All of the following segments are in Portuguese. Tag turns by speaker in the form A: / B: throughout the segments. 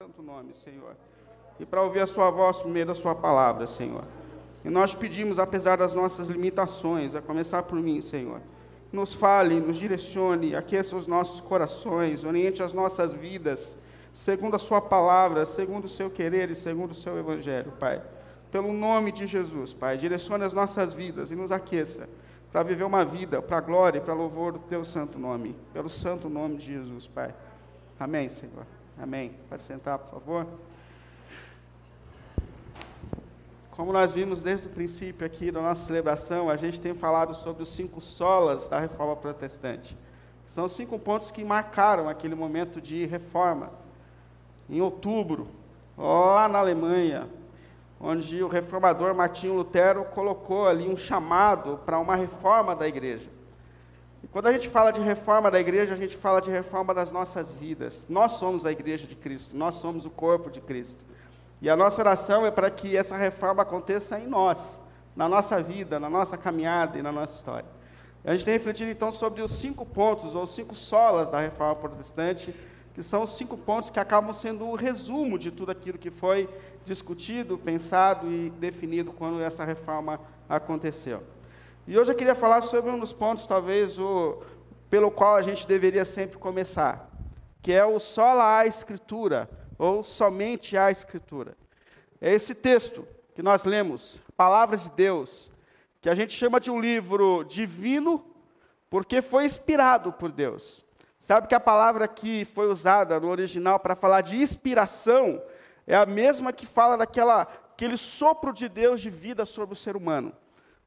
A: santo nome, Senhor. E para ouvir a Sua voz por meio da Sua palavra, Senhor. E nós pedimos, apesar das nossas limitações, a começar por mim, Senhor, nos fale, nos direcione, aqueça os nossos corações, oriente as nossas vidas, segundo a Sua palavra, segundo o Seu querer e segundo o Seu Evangelho, Pai. Pelo nome de Jesus, Pai, direcione as nossas vidas e nos aqueça para viver uma vida para a glória e para louvor do Teu santo nome, pelo santo nome de Jesus, Pai. Amém, Senhor. Amém. Pode sentar, por favor. Como nós vimos desde o princípio aqui da nossa celebração, a gente tem falado sobre os cinco solas da reforma protestante. São cinco pontos que marcaram aquele momento de reforma. Em outubro, lá na Alemanha, onde o reformador Martinho Lutero colocou ali um chamado para uma reforma da igreja. E quando a gente fala de reforma da igreja, a gente fala de reforma das nossas vidas. Nós somos a igreja de Cristo, nós somos o corpo de Cristo. E a nossa oração é para que essa reforma aconteça em nós, na nossa vida, na nossa caminhada e na nossa história. A gente tem refletido então sobre os cinco pontos, ou cinco solas da reforma protestante, que são os cinco pontos que acabam sendo o resumo de tudo aquilo que foi discutido, pensado e definido quando essa reforma aconteceu. E hoje eu queria falar sobre um dos pontos, talvez, o, pelo qual a gente deveria sempre começar, que é o sola a escritura, ou somente a escritura. É esse texto que nós lemos, Palavras de Deus, que a gente chama de um livro divino, porque foi inspirado por Deus. Sabe que a palavra que foi usada no original para falar de inspiração é a mesma que fala daquela aquele sopro de Deus de vida sobre o ser humano.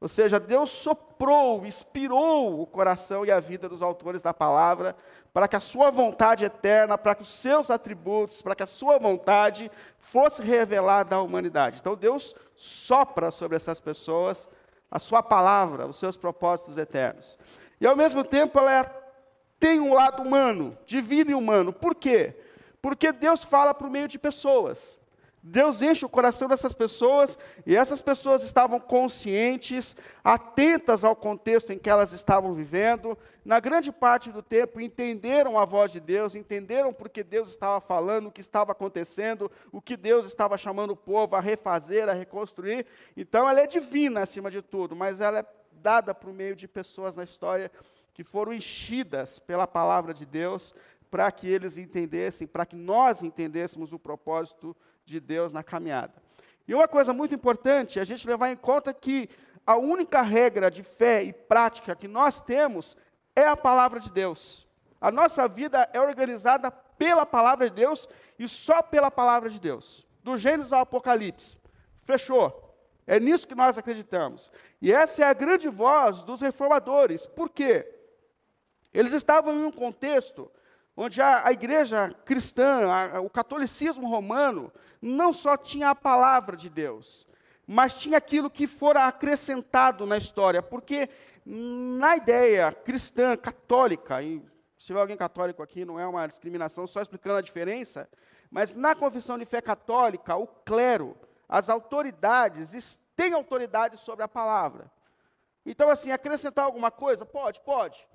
A: Ou seja, Deus soprou, inspirou o coração e a vida dos autores da palavra para que a sua vontade eterna, para que os seus atributos, para que a sua vontade fosse revelada à humanidade. Então Deus sopra sobre essas pessoas a sua palavra, os seus propósitos eternos. E ao mesmo tempo ela é, tem um lado humano, divino e humano. Por quê? Porque Deus fala por meio de pessoas. Deus enche o coração dessas pessoas e essas pessoas estavam conscientes, atentas ao contexto em que elas estavam vivendo, na grande parte do tempo entenderam a voz de Deus, entenderam porque Deus estava falando, o que estava acontecendo, o que Deus estava chamando o povo a refazer, a reconstruir. Então ela é divina acima de tudo, mas ela é dada por meio de pessoas na história que foram enchidas pela palavra de Deus para que eles entendessem, para que nós entendêssemos o propósito de Deus na caminhada. E uma coisa muito importante é a gente levar em conta que a única regra de fé e prática que nós temos é a palavra de Deus. A nossa vida é organizada pela palavra de Deus e só pela palavra de Deus. Do Gênesis ao Apocalipse. Fechou. É nisso que nós acreditamos. E essa é a grande voz dos reformadores. Por quê? Eles estavam em um contexto onde a, a igreja cristã, a, o catolicismo romano, não só tinha a palavra de Deus, mas tinha aquilo que fora acrescentado na história, porque na ideia cristã, católica, e se tiver alguém católico aqui, não é uma discriminação, só explicando a diferença, mas na confissão de fé católica, o clero, as autoridades, têm autoridade sobre a palavra. Então, assim, acrescentar alguma coisa? Pode, pode.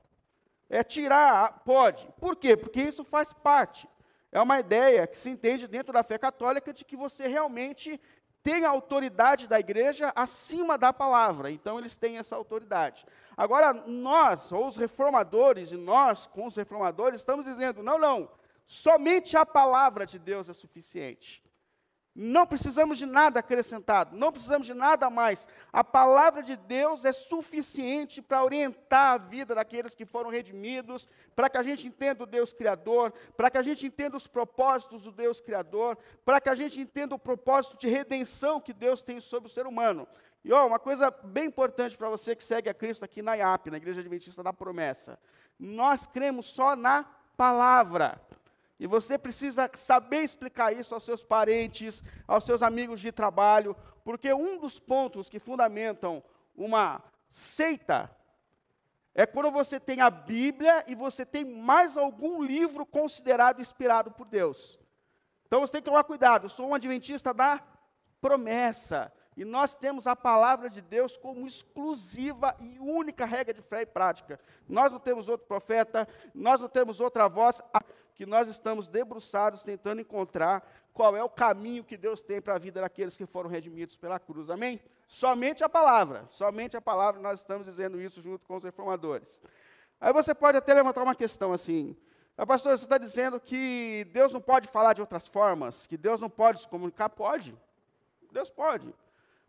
A: É tirar, pode. Por quê? Porque isso faz parte. É uma ideia que se entende dentro da fé católica de que você realmente tem a autoridade da igreja acima da palavra. Então, eles têm essa autoridade. Agora, nós, ou os reformadores, e nós, com os reformadores, estamos dizendo: não, não, somente a palavra de Deus é suficiente. Não precisamos de nada acrescentado, não precisamos de nada mais. A palavra de Deus é suficiente para orientar a vida daqueles que foram redimidos, para que a gente entenda o Deus Criador, para que a gente entenda os propósitos do Deus Criador, para que a gente entenda o propósito de redenção que Deus tem sobre o ser humano. E ó, uma coisa bem importante para você que segue a Cristo aqui na IAP, na Igreja Adventista da Promessa: nós cremos só na palavra. E você precisa saber explicar isso aos seus parentes, aos seus amigos de trabalho, porque um dos pontos que fundamentam uma seita é quando você tem a Bíblia e você tem mais algum livro considerado inspirado por Deus. Então você tem que tomar cuidado. Eu sou um adventista da promessa. E nós temos a palavra de Deus como exclusiva e única regra de fé e prática. Nós não temos outro profeta, nós não temos outra voz, que nós estamos debruçados tentando encontrar qual é o caminho que Deus tem para a vida daqueles que foram redimidos pela cruz. Amém? Somente a palavra, somente a palavra, nós estamos dizendo isso junto com os reformadores. Aí você pode até levantar uma questão assim, ah, pastor, você está dizendo que Deus não pode falar de outras formas, que Deus não pode se comunicar? Pode. Deus pode.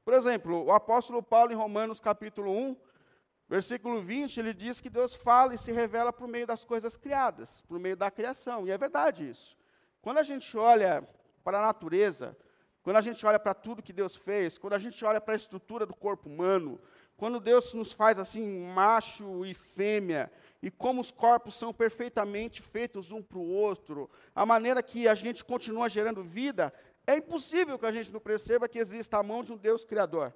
A: Por exemplo, o apóstolo Paulo, em Romanos capítulo 1, versículo 20, ele diz que Deus fala e se revela por meio das coisas criadas, por meio da criação. E é verdade isso. Quando a gente olha para a natureza, quando a gente olha para tudo que Deus fez, quando a gente olha para a estrutura do corpo humano, quando Deus nos faz assim, macho e fêmea, e como os corpos são perfeitamente feitos um para o outro, a maneira que a gente continua gerando vida, é impossível que a gente não perceba que exista a mão de um Deus criador.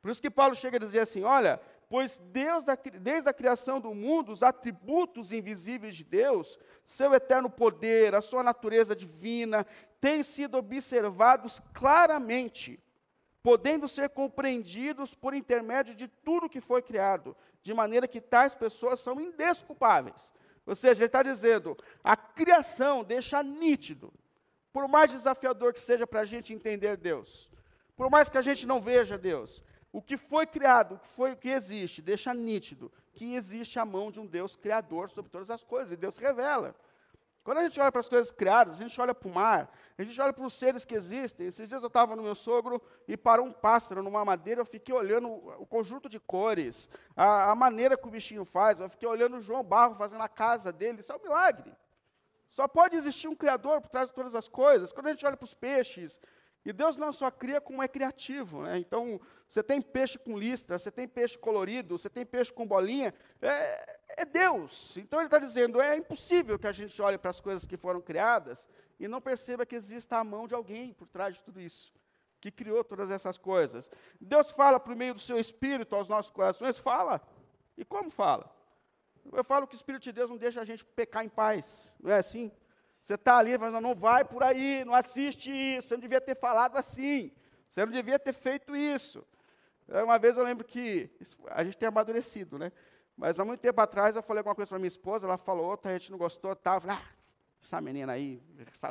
A: Por isso que Paulo chega a dizer assim: olha, pois Deus, desde a criação do mundo, os atributos invisíveis de Deus, seu eterno poder, a sua natureza divina, têm sido observados claramente, podendo ser compreendidos por intermédio de tudo que foi criado, de maneira que tais pessoas são indesculpáveis. Ou seja, ele está dizendo, a criação deixa nítido por mais desafiador que seja para a gente entender Deus, por mais que a gente não veja Deus, o que foi criado, o que foi que existe, deixa nítido que existe a mão de um Deus criador sobre todas as coisas, e Deus revela. Quando a gente olha para as coisas criadas, a gente olha para o mar, a gente olha para os seres que existem. Esses dias eu estava no meu sogro e parou um pássaro numa madeira, eu fiquei olhando o conjunto de cores, a, a maneira que o bichinho faz, eu fiquei olhando o João Barro fazendo a casa dele, isso é um milagre. Só pode existir um Criador por trás de todas as coisas. Quando a gente olha para os peixes, e Deus não só cria como é criativo. Né? Então, você tem peixe com listra, você tem peixe colorido, você tem peixe com bolinha, é, é Deus. Então, ele está dizendo: é impossível que a gente olhe para as coisas que foram criadas e não perceba que exista a mão de alguém por trás de tudo isso, que criou todas essas coisas. Deus fala por meio do seu espírito aos nossos corações? Fala. E como fala? Eu falo que o Espírito de Deus não deixa a gente pecar em paz, não é assim? Você está ali, mas não vai por aí, não assiste isso, você não devia ter falado assim, você não devia ter feito isso. Uma vez eu lembro que a gente tem amadurecido, né? Mas há muito tempo atrás eu falei alguma coisa para minha esposa, ela falou outra, a gente não gostou, tal. Eu falei, ah, essa menina aí,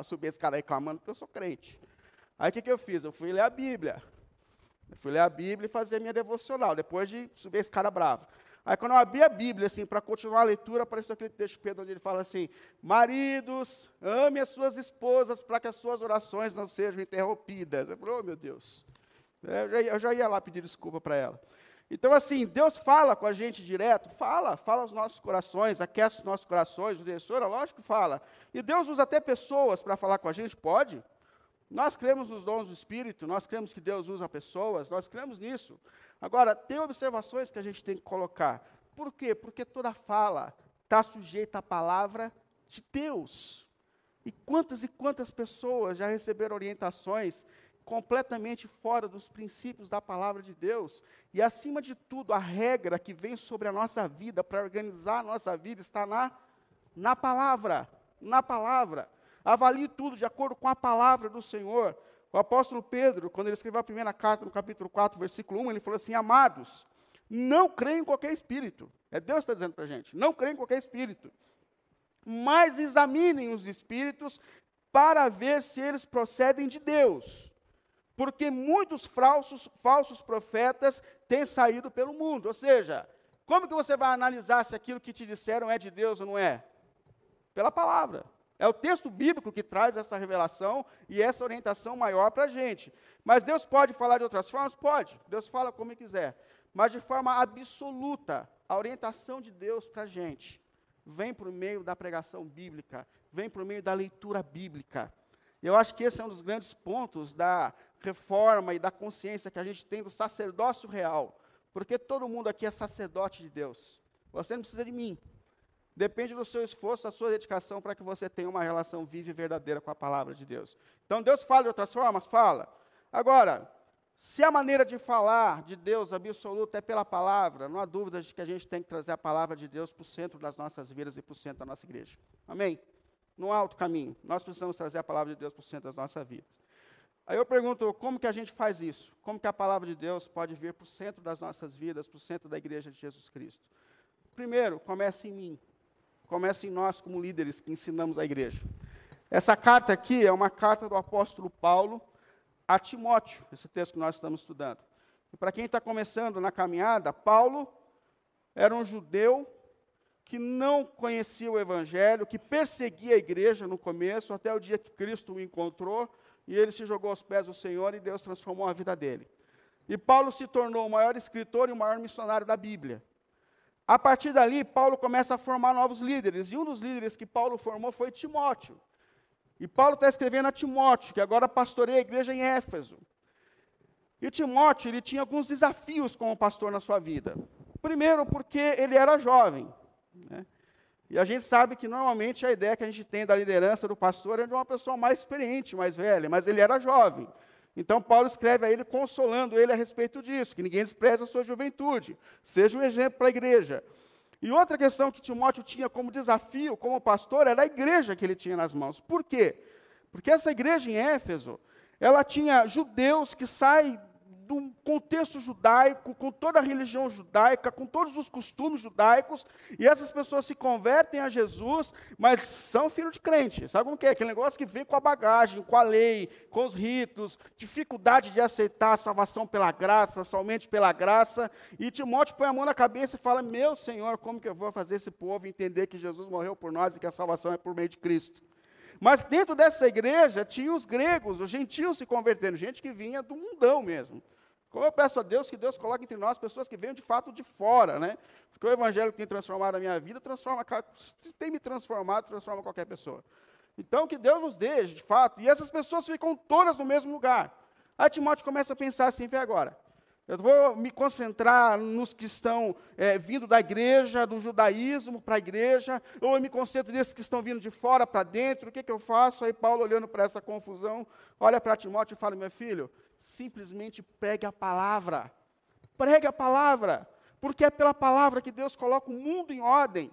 A: subir esse cara reclamando, porque eu sou crente. Aí o que, que eu fiz? Eu fui ler a Bíblia. Eu fui ler a Bíblia e fazer minha devocional, depois de subir esse cara bravo. Aí quando eu abri a Bíblia, assim, para continuar a leitura, apareceu aquele texto de Pedro, onde ele fala assim, maridos, ame as suas esposas, para que as suas orações não sejam interrompidas. Eu falei, oh meu Deus. Eu já, eu já ia lá pedir desculpa para ela. Então, assim, Deus fala com a gente direto, fala, fala aos nossos corações, aquece os nossos corações, o diretor, lógico que fala. E Deus usa até pessoas para falar com a gente, pode. Nós cremos nos dons do Espírito, nós cremos que Deus usa pessoas, nós cremos nisso. Agora, tem observações que a gente tem que colocar. Por quê? Porque toda fala está sujeita à palavra de Deus. E quantas e quantas pessoas já receberam orientações completamente fora dos princípios da palavra de Deus. E, acima de tudo, a regra que vem sobre a nossa vida, para organizar a nossa vida, está na, na palavra. Na palavra. Avalie tudo de acordo com a palavra do Senhor. O apóstolo Pedro, quando ele escreveu a primeira carta, no capítulo 4, versículo 1, ele falou assim: Amados, não creem em qualquer espírito. É Deus que está dizendo para a gente: não creem em qualquer espírito. Mas examinem os espíritos para ver se eles procedem de Deus. Porque muitos falsos, falsos profetas têm saído pelo mundo. Ou seja, como que você vai analisar se aquilo que te disseram é de Deus ou não é? Pela palavra. É o texto bíblico que traz essa revelação e essa orientação maior para a gente. Mas Deus pode falar de outras formas? Pode. Deus fala como Ele quiser. Mas de forma absoluta, a orientação de Deus para a gente vem por meio da pregação bíblica, vem por meio da leitura bíblica. Eu acho que esse é um dos grandes pontos da reforma e da consciência que a gente tem do sacerdócio real. Porque todo mundo aqui é sacerdote de Deus. Você não precisa de mim. Depende do seu esforço, da sua dedicação para que você tenha uma relação viva e verdadeira com a palavra de Deus. Então, Deus fala de outras formas? Fala. Agora, se a maneira de falar de Deus absoluta é pela palavra, não há dúvida de que a gente tem que trazer a palavra de Deus para o centro das nossas vidas e para o centro da nossa igreja. Amém? No alto caminho, nós precisamos trazer a palavra de Deus para o centro das nossas vidas. Aí eu pergunto, como que a gente faz isso? Como que a palavra de Deus pode vir para o centro das nossas vidas, para o centro da igreja de Jesus Cristo? Primeiro, comece em mim. Comece em nós como líderes que ensinamos a igreja. Essa carta aqui é uma carta do apóstolo Paulo a Timóteo, esse texto que nós estamos estudando. E para quem está começando na caminhada, Paulo era um judeu que não conhecia o evangelho, que perseguia a igreja no começo, até o dia que Cristo o encontrou e ele se jogou aos pés do Senhor e Deus transformou a vida dele. E Paulo se tornou o maior escritor e o maior missionário da Bíblia. A partir dali, Paulo começa a formar novos líderes, e um dos líderes que Paulo formou foi Timóteo. E Paulo está escrevendo a Timóteo, que agora pastoreia a igreja em Éfeso. E Timóteo, ele tinha alguns desafios como pastor na sua vida. Primeiro, porque ele era jovem. Né? E a gente sabe que normalmente a ideia que a gente tem da liderança do pastor é de uma pessoa mais experiente, mais velha, mas ele era jovem. Então Paulo escreve a ele consolando ele a respeito disso, que ninguém despreza a sua juventude, seja um exemplo para a igreja. E outra questão que Timóteo tinha como desafio, como pastor, era a igreja que ele tinha nas mãos. Por quê? Porque essa igreja em Éfeso, ela tinha judeus que saem do contexto judaico, com toda a religião judaica, com todos os costumes judaicos, e essas pessoas se convertem a Jesus, mas são filhos de crente. Sabe como que é? Aquele negócio que vem com a bagagem, com a lei, com os ritos, dificuldade de aceitar a salvação pela graça, somente pela graça. E Timóteo põe a mão na cabeça e fala: Meu Senhor, como que eu vou fazer esse povo entender que Jesus morreu por nós e que a salvação é por meio de Cristo? Mas dentro dessa igreja tinha os gregos, os gentios se convertendo, gente que vinha do mundão mesmo. Como eu peço a Deus que Deus coloque entre nós pessoas que venham de fato de fora, né? Porque o evangelho que tem transformado a minha vida, transforma, tem me transformado, transforma qualquer pessoa. Então, que Deus nos dê, de fato, e essas pessoas ficam todas no mesmo lugar. Aí Timóteo começa a pensar assim, vê agora, eu vou me concentrar nos que estão é, vindo da igreja, do judaísmo para a igreja, ou eu me concentro nesses que estão vindo de fora para dentro, o que, que eu faço? Aí Paulo, olhando para essa confusão, olha para Timóteo e fala, meu filho, simplesmente pregue a palavra. Pregue a palavra, porque é pela palavra que Deus coloca o mundo em ordem.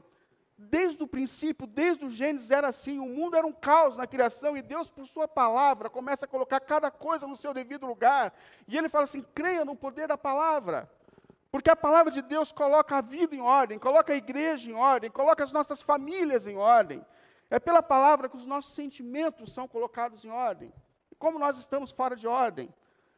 A: Desde o princípio, desde o Gênesis era assim, o mundo era um caos na criação e Deus, por sua palavra, começa a colocar cada coisa no seu devido lugar. E ele fala assim: creia no poder da palavra. Porque a palavra de Deus coloca a vida em ordem, coloca a igreja em ordem, coloca as nossas famílias em ordem. É pela palavra que os nossos sentimentos são colocados em ordem. E como nós estamos fora de ordem?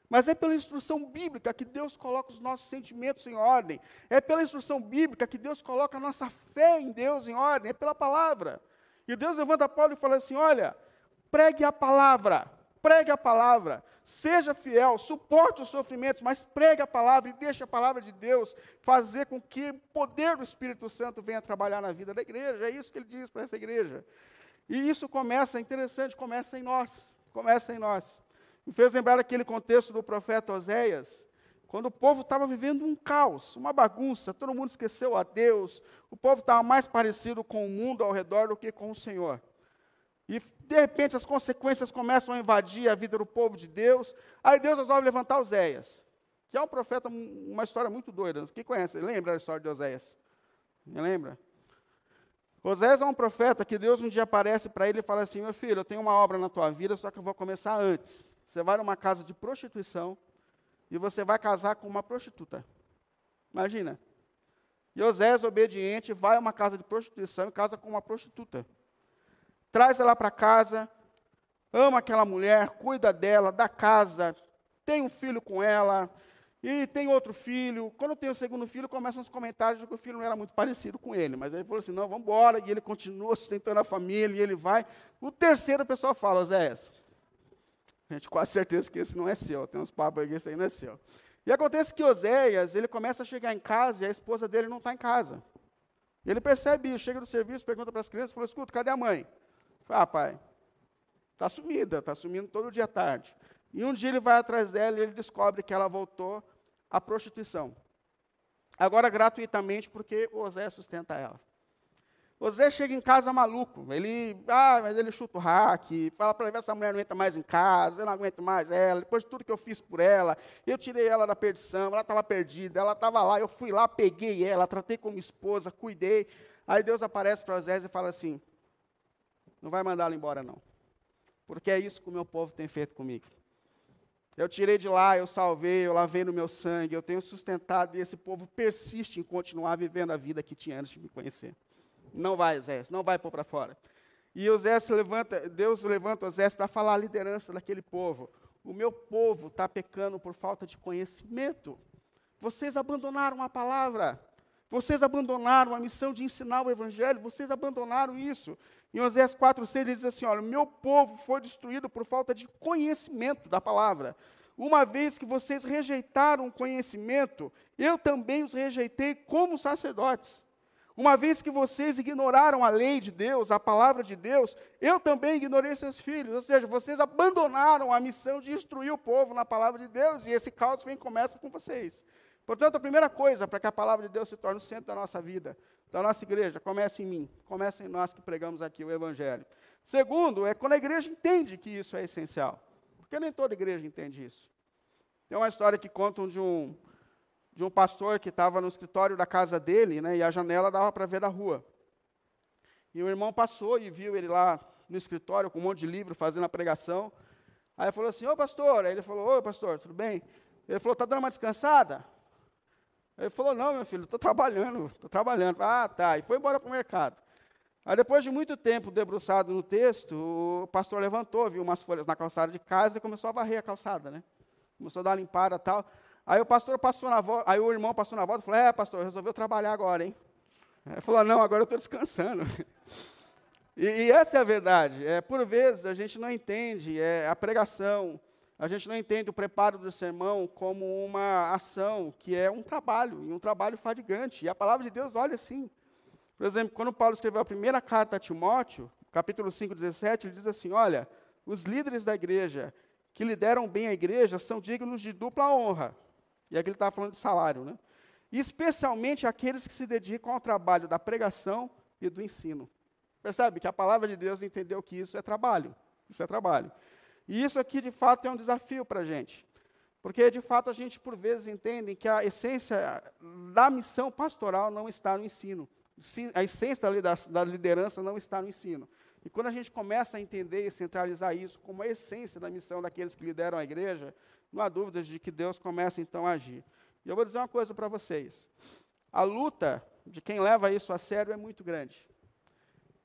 A: Mas é pela instrução bíblica que Deus coloca os nossos sentimentos em ordem. É pela instrução bíblica que Deus coloca a nossa fé em Deus em ordem. É pela palavra. E Deus levanta Paulo e fala assim: olha, pregue a palavra. Pregue a palavra. Seja fiel, suporte os sofrimentos, mas pregue a palavra e deixe a palavra de Deus fazer com que o poder do Espírito Santo venha trabalhar na vida da igreja. É isso que ele diz para essa igreja. E isso começa, é interessante, começa em nós. Começa em nós. Me fez lembrar aquele contexto do profeta Oséias, quando o povo estava vivendo um caos, uma bagunça, todo mundo esqueceu a Deus, o povo estava mais parecido com o mundo ao redor do que com o Senhor. E, de repente, as consequências começam a invadir a vida do povo de Deus. Aí Deus resolve levantar Oséias, que é um profeta, uma história muito doida. Quem conhece? Lembra a história de Oséias? Me lembra? Oséias é um profeta que Deus um dia aparece para ele e fala assim: Meu filho, eu tenho uma obra na tua vida, só que eu vou começar antes. Você vai numa casa de prostituição e você vai casar com uma prostituta. Imagina. E Osés, obediente, vai a uma casa de prostituição e casa com uma prostituta. Traz ela para casa, ama aquela mulher, cuida dela, da casa, tem um filho com ela, e tem outro filho. Quando tem o segundo filho, começam os comentários de que o filho não era muito parecido com ele. Mas aí ele falou assim: não, vamos embora. E ele continua sustentando a família, e ele vai. O terceiro, o pessoal fala: Osés, a gente quase certeza que esse não é seu. Tem uns papos aí que esse aí não é seu. E acontece que Oséias, ele começa a chegar em casa e a esposa dele não está em casa. Ele percebe isso, chega do serviço, pergunta para as crianças, fala, escuta, cadê a mãe? Fala, ah, pai, está sumida, está sumindo todo dia à tarde. E um dia ele vai atrás dela e ele descobre que ela voltou à prostituição. Agora gratuitamente, porque o Oséias sustenta ela. José chega em casa maluco. Ele, ah, mas ele chuta o hack, fala para ele, essa mulher não entra mais em casa, eu não aguento mais ela. Depois de tudo que eu fiz por ela, eu tirei ela da perdição, ela estava perdida, ela estava lá, eu fui lá, peguei ela, tratei como esposa, cuidei. Aí Deus aparece para José e fala assim: não vai mandá-la embora, não. Porque é isso que o meu povo tem feito comigo. Eu tirei de lá, eu salvei, eu lavei no meu sangue, eu tenho sustentado e esse povo persiste em continuar vivendo a vida que tinha antes de me conhecer. Não vai, Zé, não vai pôr para fora. E Osés levanta, Deus levanta Osés para falar a liderança daquele povo. O meu povo está pecando por falta de conhecimento. Vocês abandonaram a palavra. Vocês abandonaram a missão de ensinar o evangelho. Vocês abandonaram isso. Em Osés 4,6 ele diz assim: Olha, meu povo foi destruído por falta de conhecimento da palavra. Uma vez que vocês rejeitaram o conhecimento, eu também os rejeitei como sacerdotes. Uma vez que vocês ignoraram a lei de Deus, a palavra de Deus, eu também ignorei seus filhos. Ou seja, vocês abandonaram a missão de instruir o povo na palavra de Deus, e esse caos vem começa com vocês. Portanto, a primeira coisa para que a palavra de Deus se torne o centro da nossa vida, da nossa igreja, começa em mim, começa em nós que pregamos aqui o Evangelho. Segundo, é quando a igreja entende que isso é essencial. Porque nem toda igreja entende isso. Tem uma história que contam de um, de um pastor que estava no escritório da casa dele, né, e a janela dava para ver da rua. E o irmão passou e viu ele lá no escritório com um monte de livro fazendo a pregação. Aí falou assim: Ô pastor. Aí ele falou: Ô pastor, tudo bem? Ele falou: Está dando uma descansada? Ele falou: Não, meu filho, estou trabalhando, estou trabalhando. Ah, tá. E foi embora para o mercado. Aí depois de muito tempo debruçado no texto, o pastor levantou, viu umas folhas na calçada de casa e começou a varrer a calçada, né? Começou a dar uma limpada tal. Aí o pastor passou na volta, aí o irmão passou na volta e falou: É, pastor, resolveu trabalhar agora, hein? Ele falou: Não, agora eu estou descansando. E, e, essa é a verdade. É, por vezes a gente não entende é, a pregação, a gente não entende o preparo do sermão como uma ação que é um trabalho, e um trabalho fadigante. E a palavra de Deus olha assim. Por exemplo, quando Paulo escreveu a primeira carta a Timóteo, capítulo 5, 17, ele diz assim: Olha, os líderes da igreja que lideram bem a igreja são dignos de dupla honra. E aqui ele estava falando de salário, né? especialmente aqueles que se dedicam ao trabalho da pregação e do ensino. Percebe que a palavra de Deus entendeu que isso é trabalho. Isso é trabalho. E isso aqui, de fato, é um desafio para a gente. Porque, de fato, a gente, por vezes, entende que a essência da missão pastoral não está no ensino. A essência da liderança não está no ensino. E quando a gente começa a entender e centralizar isso como a essência da missão daqueles que lideram a igreja, não há dúvidas de que Deus começa então a agir. E eu vou dizer uma coisa para vocês: a luta de quem leva isso a sério é muito grande.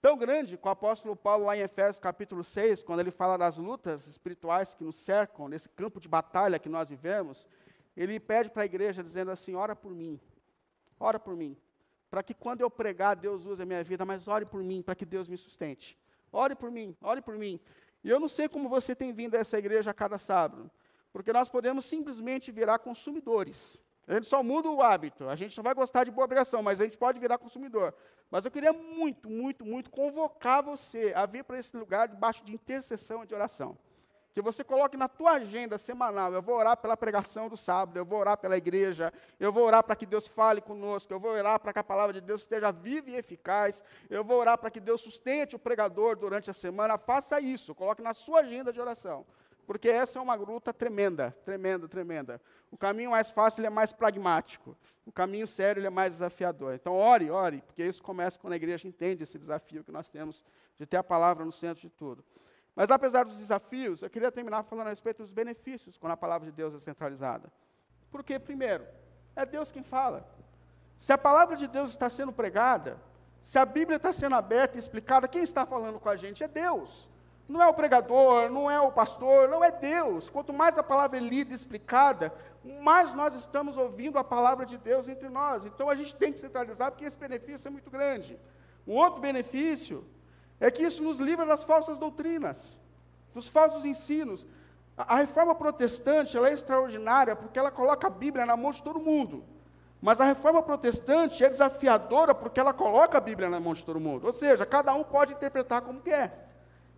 A: Tão grande que o apóstolo Paulo, lá em Efésios capítulo 6, quando ele fala das lutas espirituais que nos cercam, nesse campo de batalha que nós vivemos, ele pede para a igreja, dizendo assim: ora por mim, ora por mim, para que quando eu pregar, Deus use a minha vida, mas ore por mim, para que Deus me sustente. Ore por mim, ore por mim. E eu não sei como você tem vindo a essa igreja a cada sábado, porque nós podemos simplesmente virar consumidores. A gente só muda o hábito. A gente não vai gostar de boa pregação, mas a gente pode virar consumidor. Mas eu queria muito, muito, muito convocar você a vir para esse lugar debaixo de intercessão e de oração. Que você coloque na tua agenda semanal, eu vou orar pela pregação do sábado, eu vou orar pela igreja, eu vou orar para que Deus fale conosco, eu vou orar para que a palavra de Deus esteja viva e eficaz, eu vou orar para que Deus sustente o pregador durante a semana. Faça isso, coloque na sua agenda de oração porque essa é uma luta tremenda, tremenda, tremenda. O caminho mais fácil é mais pragmático, o caminho sério é mais desafiador. Então, ore, ore, porque isso começa quando a igreja entende esse desafio que nós temos de ter a palavra no centro de tudo. Mas, apesar dos desafios, eu queria terminar falando a respeito dos benefícios quando a palavra de Deus é centralizada. Porque, primeiro, é Deus quem fala. Se a palavra de Deus está sendo pregada, se a Bíblia está sendo aberta e explicada, quem está falando com a gente é Deus. Não é o pregador, não é o pastor, não é Deus. Quanto mais a palavra é lida e explicada, mais nós estamos ouvindo a palavra de Deus entre nós. Então a gente tem que centralizar, porque esse benefício é muito grande. Um outro benefício é que isso nos livra das falsas doutrinas, dos falsos ensinos. A, a reforma protestante é extraordinária porque ela coloca a Bíblia na mão de todo mundo. Mas a reforma protestante é desafiadora porque ela coloca a Bíblia na mão de todo mundo. Ou seja, cada um pode interpretar como quer.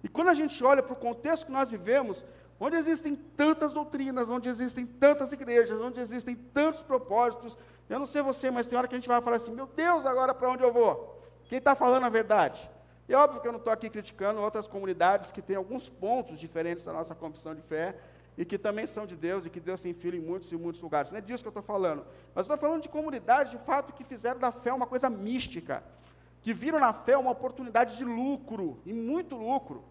A: E quando a gente olha para o contexto que nós vivemos, onde existem tantas doutrinas, onde existem tantas igrejas, onde existem tantos propósitos, eu não sei você, mas tem hora que a gente vai falar assim: meu Deus, agora para onde eu vou? Quem está falando a verdade? E é óbvio que eu não estou aqui criticando outras comunidades que têm alguns pontos diferentes da nossa confissão de fé e que também são de Deus e que Deus tem filho em muitos e muitos lugares. Não é disso que eu estou falando. Mas estou falando de comunidades, de fato, que fizeram da fé uma coisa mística, que viram na fé uma oportunidade de lucro, e muito lucro.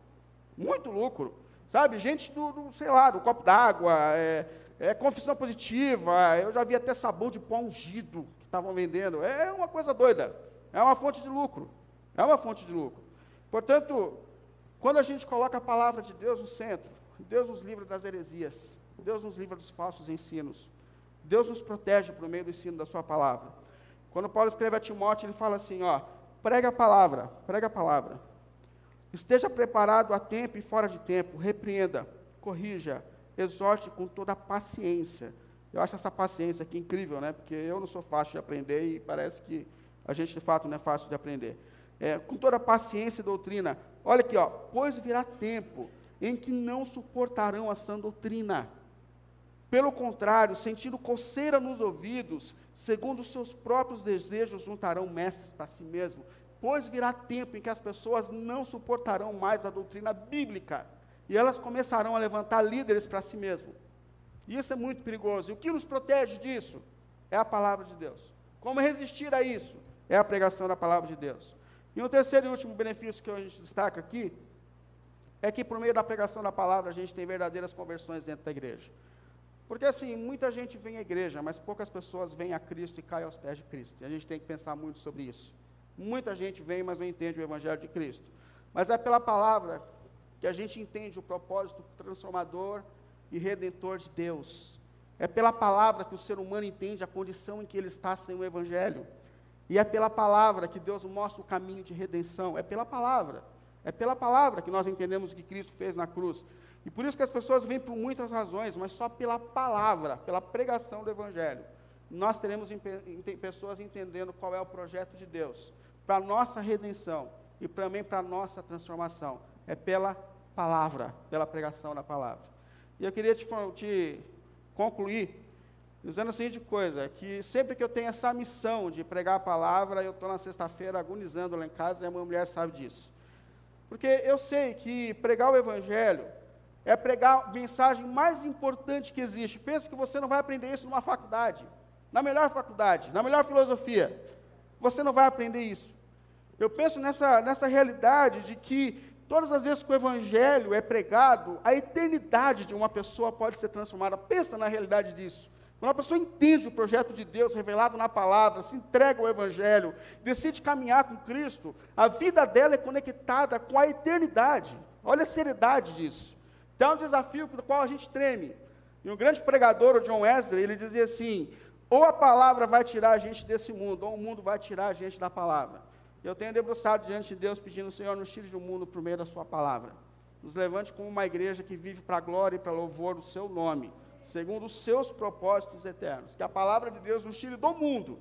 A: Muito lucro. Sabe? Gente do, do sei lá, do copo d'água, é, é, confissão positiva, eu já vi até sabão de pó ungido que estavam vendendo. É uma coisa doida. É uma fonte de lucro. É uma fonte de lucro. Portanto, quando a gente coloca a palavra de Deus no centro, Deus nos livra das heresias, Deus nos livra dos falsos ensinos, Deus nos protege por meio do ensino da Sua palavra. Quando Paulo escreve a Timóteo, ele fala assim: ó, prega a palavra, prega a palavra. Esteja preparado a tempo e fora de tempo, repreenda, corrija, exorte com toda a paciência. Eu acho essa paciência aqui incrível, né? Porque eu não sou fácil de aprender e parece que a gente de fato não é fácil de aprender. É, com toda a paciência e doutrina. Olha aqui, ó, pois virá tempo em que não suportarão a sã doutrina. Pelo contrário, sentindo coceira nos ouvidos, segundo os seus próprios desejos, juntarão mestres para si mesmo. Pois virá tempo em que as pessoas não suportarão mais a doutrina bíblica e elas começarão a levantar líderes para si mesmo. E isso é muito perigoso. E o que nos protege disso? É a palavra de Deus. Como resistir a isso? É a pregação da palavra de Deus. E um terceiro e último benefício que a gente destaca aqui é que por meio da pregação da palavra a gente tem verdadeiras conversões dentro da igreja. Porque assim, muita gente vem à igreja, mas poucas pessoas vêm a Cristo e caem aos pés de Cristo. E a gente tem que pensar muito sobre isso. Muita gente vem, mas não entende o Evangelho de Cristo. Mas é pela palavra que a gente entende o propósito transformador e redentor de Deus. É pela palavra que o ser humano entende a condição em que ele está sem o Evangelho. E é pela palavra que Deus mostra o caminho de redenção. É pela palavra. É pela palavra que nós entendemos o que Cristo fez na cruz. E por isso que as pessoas vêm por muitas razões, mas só pela palavra, pela pregação do Evangelho. Nós teremos pessoas entendendo qual é o projeto de Deus para a nossa redenção e também para a nossa transformação. É pela palavra, pela pregação da palavra. E eu queria te, te concluir dizendo a seguinte coisa, que sempre que eu tenho essa missão de pregar a palavra, eu estou na sexta-feira agonizando lá em casa e a minha mulher sabe disso. Porque eu sei que pregar o evangelho é pregar a mensagem mais importante que existe. Pensa que você não vai aprender isso numa faculdade, na melhor faculdade, na melhor filosofia. Você não vai aprender isso. Eu penso nessa, nessa realidade de que todas as vezes que o evangelho é pregado, a eternidade de uma pessoa pode ser transformada. Pensa na realidade disso. Quando a pessoa entende o projeto de Deus revelado na palavra, se entrega ao Evangelho, decide caminhar com Cristo, a vida dela é conectada com a eternidade. Olha a seriedade disso. Então é um desafio do qual a gente treme. E um grande pregador, o John Wesley, ele dizia assim: ou a palavra vai tirar a gente desse mundo, ou o mundo vai tirar a gente da palavra. Eu tenho debruçado diante de Deus pedindo, Senhor, nos tire do mundo por meio da Sua palavra. Nos levante como uma igreja que vive para a glória e para louvor do Seu nome segundo os seus propósitos eternos. Que a palavra de Deus nos tire do mundo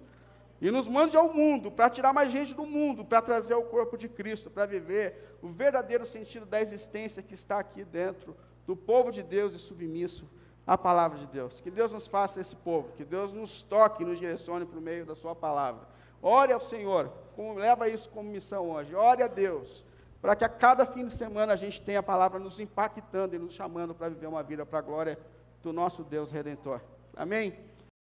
A: e nos mande ao mundo para tirar mais gente do mundo, para trazer o corpo de Cristo, para viver o verdadeiro sentido da existência que está aqui dentro do povo de Deus e submisso à palavra de Deus. Que Deus nos faça esse povo, que Deus nos toque e nos direcione por meio da sua palavra. Ore ao Senhor, como, leva isso como missão hoje. Ore a Deus, para que a cada fim de semana a gente tenha a palavra nos impactando e nos chamando para viver uma vida para a glória do nosso Deus Redentor. Amém?